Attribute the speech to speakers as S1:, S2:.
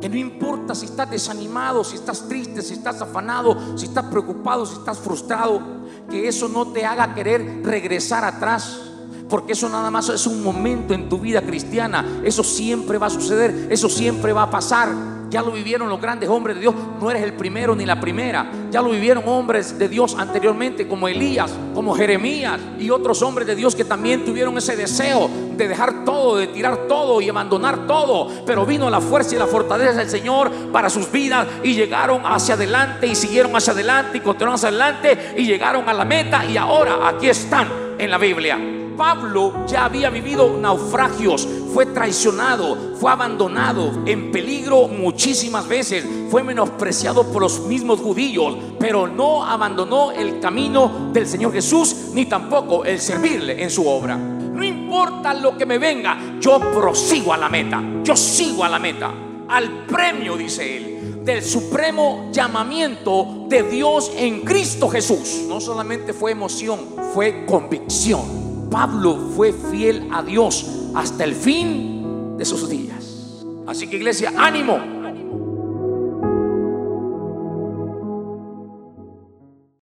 S1: Que no importa si estás desanimado, si estás triste, si estás afanado, si estás preocupado, si estás frustrado, que eso no te haga querer regresar atrás. Porque eso nada más es un momento en tu vida cristiana. Eso siempre va a suceder, eso siempre va a pasar. Ya lo vivieron los grandes hombres de Dios. No eres el primero ni la primera. Ya lo vivieron hombres de Dios anteriormente, como Elías, como Jeremías y otros hombres de Dios que también tuvieron ese deseo de dejar todo, de tirar todo y abandonar todo. Pero vino la fuerza y la fortaleza del Señor para sus vidas y llegaron hacia adelante y siguieron hacia adelante y continuaron hacia adelante y llegaron a la meta y ahora aquí están en la Biblia. Pablo ya había vivido naufragios, fue traicionado, fue abandonado, en peligro muchísimas veces, fue menospreciado por los mismos judíos, pero no abandonó el camino del Señor Jesús, ni tampoco el servirle en su obra. No importa lo que me venga, yo prosigo a la meta, yo sigo a la meta, al premio, dice él, del supremo llamamiento de Dios en Cristo Jesús. No solamente fue emoción, fue convicción. Pablo fue fiel a Dios hasta el fin de sus días. Así que iglesia, ánimo.